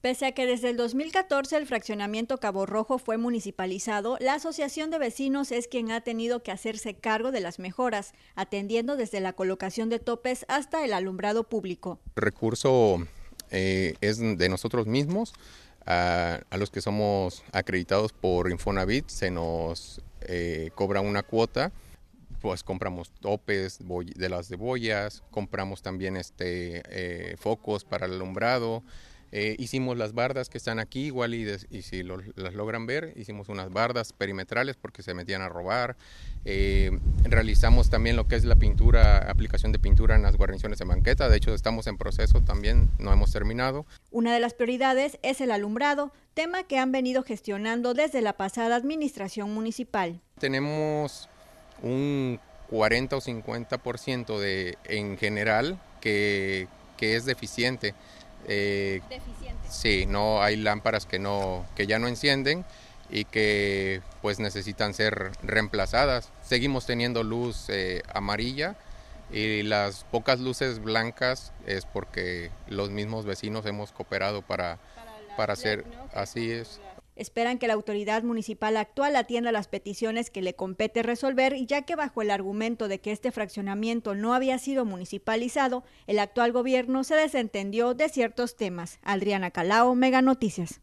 Pese a que desde el 2014 el fraccionamiento Cabo Rojo fue municipalizado, la Asociación de Vecinos es quien ha tenido que hacerse cargo de las mejoras, atendiendo desde la colocación de topes hasta el alumbrado público. El recurso eh, es de nosotros mismos, a, los que somos acreditados por Infonavit se nos eh, cobra una cuota pues compramos topes de las cebollas, compramos también este, eh, focos para el alumbrado, eh, hicimos las bardas que están aquí, igual y, si las logran ver, hicimos unas bardas perimetrales porque se metían a robar. Eh, realizamos también lo que es la pintura, aplicación de pintura en las guarniciones de banqueta. De hecho, estamos en proceso también, no hemos terminado. Una de las prioridades es el alumbrado, tema que han venido gestionando desde la pasada administración municipal. Tenemos un 40 o 50% de, en general que, que es deficiente. Eh, deficiente. Sí, no hay lámparas que no que ya no encienden y que pues necesitan ser reemplazadas. Seguimos teniendo luz eh, amarilla y las pocas luces blancas es porque los mismos vecinos hemos cooperado para, para, hacer así es. Esperan que la autoridad municipal actual atienda las peticiones que le compete resolver, ya que bajo el argumento de que este fraccionamiento no había sido municipalizado, el actual gobierno se desentendió de ciertos temas. Adriana Calao, Mega Noticias.